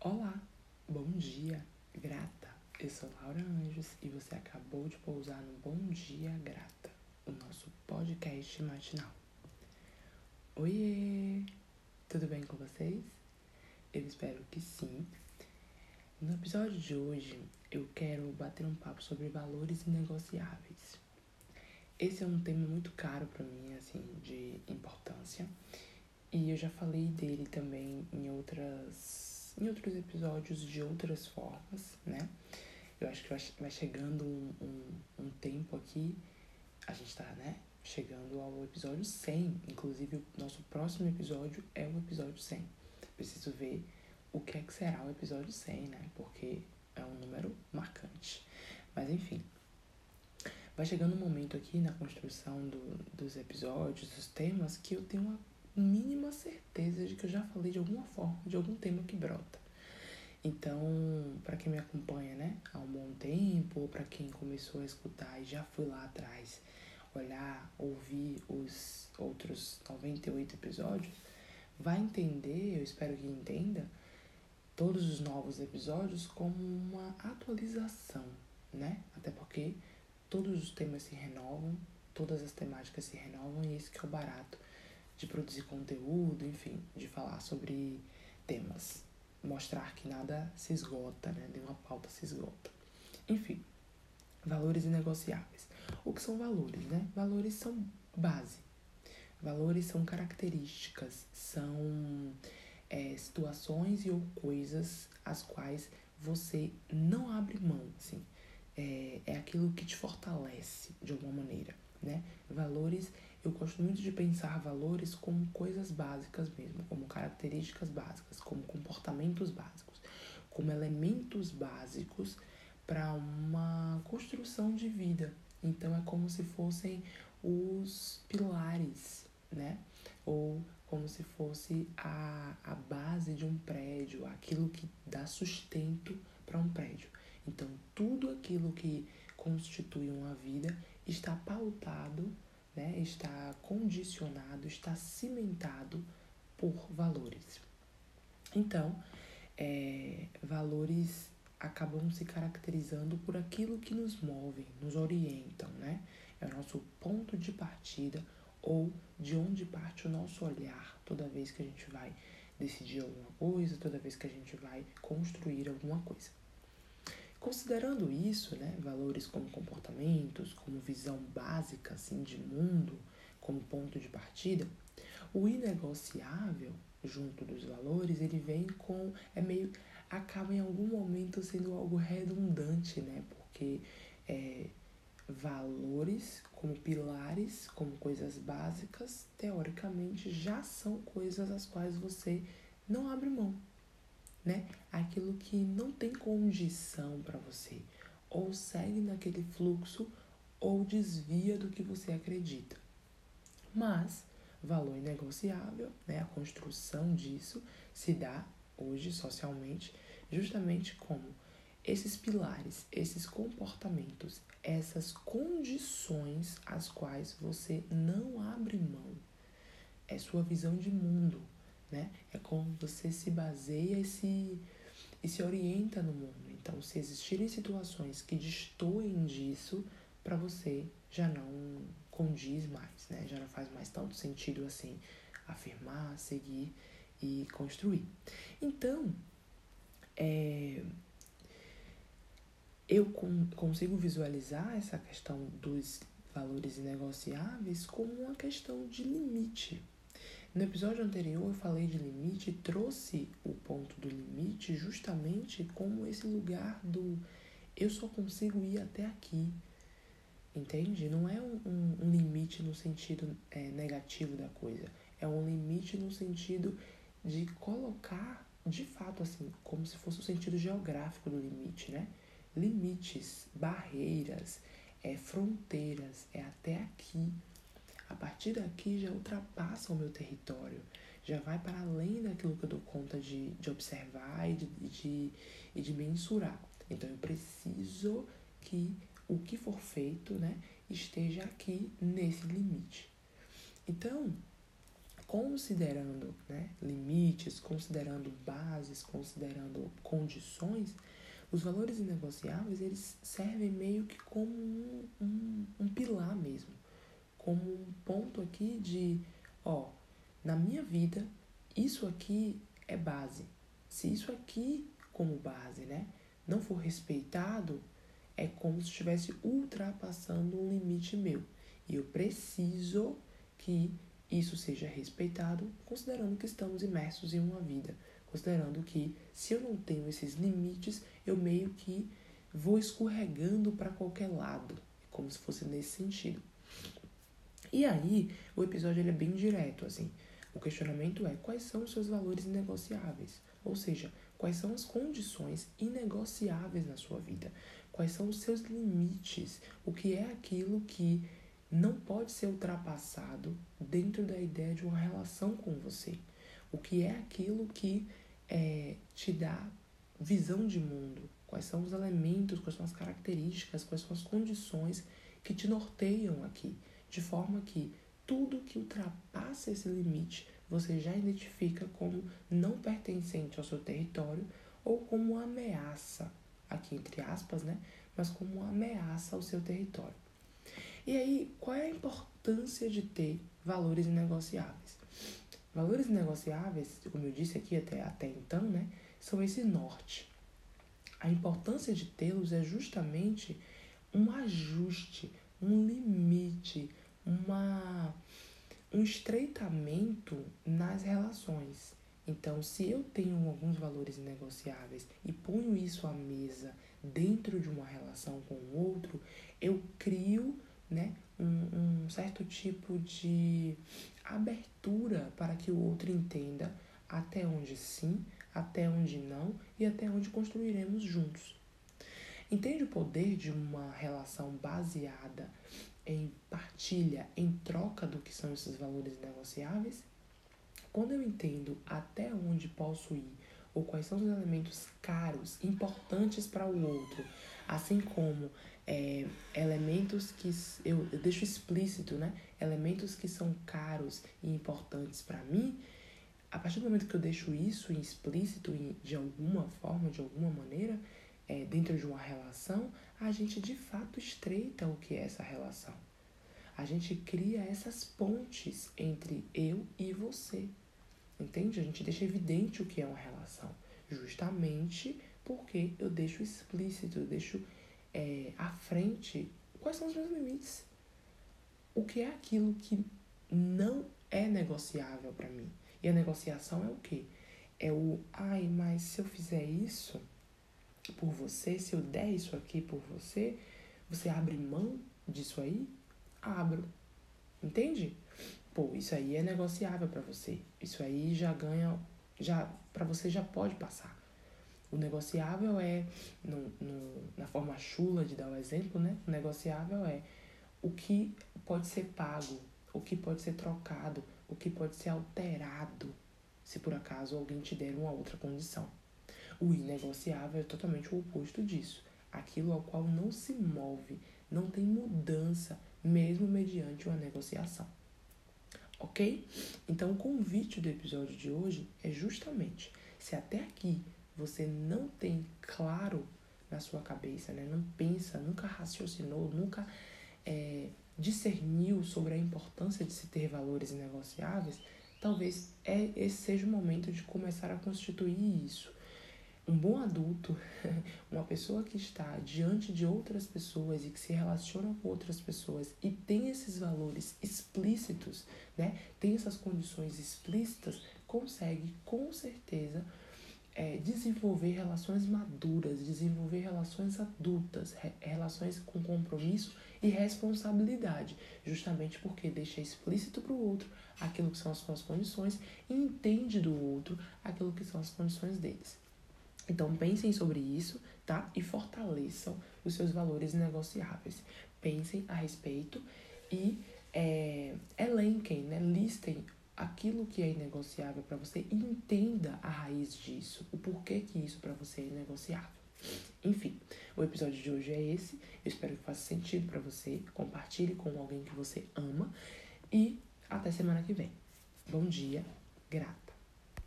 Olá, bom dia, grata. Eu sou Laura Anjos e você acabou de pousar no Bom Dia Grata, o nosso podcast matinal. Oiê! Tudo bem com vocês? Eu espero que sim. No episódio de hoje, eu quero bater um papo sobre valores inegociáveis. Esse é um tema muito caro para mim, assim, de importância. E eu já falei dele também em outras em outros episódios de outras formas, né? Eu acho que vai chegando um, um, um tempo aqui, a gente tá, né? Chegando ao episódio 100. Inclusive, o nosso próximo episódio é o episódio 100. Preciso ver o que é que será o episódio 100, né? Porque é um número marcante. Mas, enfim. Vai chegando um momento aqui na construção do, dos episódios, dos temas, que eu tenho uma mínima certeza de que eu já falei de alguma forma, de algum tema que brota. Então, para quem me acompanha, né, há um bom tempo, para quem começou a escutar e já foi lá atrás olhar, ouvir os outros 98 episódios, vai entender, eu espero que entenda, todos os novos episódios como uma atualização, né? Até porque todos os temas se renovam, todas as temáticas se renovam e esse que é o barato de produzir conteúdo, enfim, de falar sobre temas. Mostrar que nada se esgota, né? Nenhuma pauta se esgota. Enfim, valores inegociáveis. O que são valores, né? Valores são base. Valores são características, são é, situações e ou coisas as quais você não abre mão, assim. É, é aquilo que te fortalece de alguma maneira, né? Valores eu gosto muito de pensar valores como coisas básicas mesmo, como características básicas, como comportamentos básicos, como elementos básicos para uma construção de vida. Então é como se fossem os pilares, né? Ou como se fosse a, a base de um prédio, aquilo que dá sustento para um prédio. Então, tudo aquilo que constitui uma vida está pautado né, está condicionado, está cimentado por valores. Então, é, valores acabam se caracterizando por aquilo que nos move, nos orientam, né? É o nosso ponto de partida ou de onde parte o nosso olhar toda vez que a gente vai decidir alguma coisa, toda vez que a gente vai construir alguma coisa. Considerando isso, né, valores como comportamentos, como visão básica assim de mundo, como ponto de partida, o inegociável junto dos valores, ele vem com é meio acaba em algum momento sendo algo redundante, né? Porque é, valores como pilares, como coisas básicas, teoricamente já são coisas as quais você não abre mão, né? Aquilo que não tem condição para você, ou segue naquele fluxo ou desvia do que você acredita. Mas valor inegociável, né? A construção disso se dá hoje socialmente justamente como esses pilares, esses comportamentos, essas condições às quais você não abre mão. É sua visão de mundo, né? É como você se baseia e se, e se orienta no mundo. Então, se existirem situações que destoem disso, para você já não condiz mais, né? Já não faz mais tanto sentido assim afirmar, seguir e construir. Então, é, eu consigo visualizar essa questão dos valores inegociáveis como uma questão de limite, no episódio anterior eu falei de limite, trouxe o ponto do limite justamente como esse lugar do eu só consigo ir até aqui. Entende? Não é um, um, um limite no sentido é, negativo da coisa. É um limite no sentido de colocar, de fato, assim, como se fosse o sentido geográfico do limite, né? Limites, barreiras, é, fronteiras, é até aqui. A partir daqui já ultrapassa o meu território, já vai para além daquilo que eu dou conta de, de observar e de, de, de mensurar. Então eu preciso que o que for feito né, esteja aqui nesse limite. Então, considerando né, limites, considerando bases, considerando condições, os valores inegociáveis eles servem meio que como um, um, um pilar mesmo, como um ponto aqui de, ó, na minha vida isso aqui é base. Se isso aqui como base, né, não for respeitado, é como se estivesse ultrapassando um limite meu. E eu preciso que isso seja respeitado, considerando que estamos imersos em uma vida, considerando que se eu não tenho esses limites, eu meio que vou escorregando para qualquer lado, como se fosse nesse sentido. E aí, o episódio ele é bem direto, assim. O questionamento é quais são os seus valores inegociáveis? Ou seja, quais são as condições inegociáveis na sua vida? Quais são os seus limites? O que é aquilo que não pode ser ultrapassado dentro da ideia de uma relação com você. O que é aquilo que é, te dá visão de mundo? Quais são os elementos, quais são as características, quais são as condições que te norteiam aqui? De forma que tudo que ultrapassa esse limite você já identifica como não pertencente ao seu território ou como ameaça, aqui entre aspas, né? Mas como ameaça ao seu território. E aí, qual é a importância de ter valores inegociáveis? Valores inegociáveis, como eu disse aqui até, até então, né, são esse norte. A importância de tê-los é justamente um ajuste, um limite, uma, um estreitamento nas relações. Então, se eu tenho alguns valores negociáveis e ponho isso à mesa dentro de uma relação com o outro, eu crio né, um, um certo tipo de abertura para que o outro entenda até onde sim, até onde não e até onde construiremos juntos. Entende o poder de uma relação baseada em partilha, em troca do que são esses valores negociáveis? Quando eu entendo até onde posso ir ou quais são os elementos caros, importantes para o outro, assim como é, elementos que eu, eu deixo explícito, né? Elementos que são caros e importantes para mim. A partir do momento que eu deixo isso explícito de alguma forma, de alguma maneira, é, dentro de uma relação, a gente de fato estreita o que é essa relação. A gente cria essas pontes entre eu e você. Entende? A gente deixa evidente o que é uma relação. Justamente porque eu deixo explícito, eu deixo é, à frente quais são os meus limites. O que é aquilo que não é negociável para mim? E a negociação é o quê? É o, ai, mas se eu fizer isso por você, se eu der isso aqui por você, você abre mão disso aí? Abro. Entende? Pô, isso aí é negociável para você. Isso aí já ganha, já para você já pode passar. O negociável é, no, no, na forma chula de dar o exemplo, né? O negociável é o que pode ser pago, o que pode ser trocado, o que pode ser alterado, se por acaso alguém te der uma outra condição. O inegociável é totalmente o oposto disso. Aquilo ao qual não se move, não tem mudança, mesmo mediante uma negociação. Ok? Então, o convite do episódio de hoje é justamente: se até aqui você não tem claro na sua cabeça, né? não pensa, nunca raciocinou, nunca é, discerniu sobre a importância de se ter valores negociáveis, talvez é, esse seja o momento de começar a constituir isso. Um bom adulto, uma pessoa que está diante de outras pessoas e que se relaciona com outras pessoas e tem esses valores explícitos, né? tem essas condições explícitas, consegue com certeza é, desenvolver relações maduras, desenvolver relações adultas, re relações com compromisso e responsabilidade, justamente porque deixa explícito para o outro aquilo que são as suas condições e entende do outro aquilo que são as condições deles. Então pensem sobre isso, tá? E fortaleçam os seus valores negociáveis. Pensem a respeito e é, elenquem, né? listem aquilo que é inegociável para você e entenda a raiz disso, o porquê que isso para você é inegociável. Enfim, o episódio de hoje é esse. Eu espero que faça sentido para você. Compartilhe com alguém que você ama e até semana que vem. Bom dia, grato.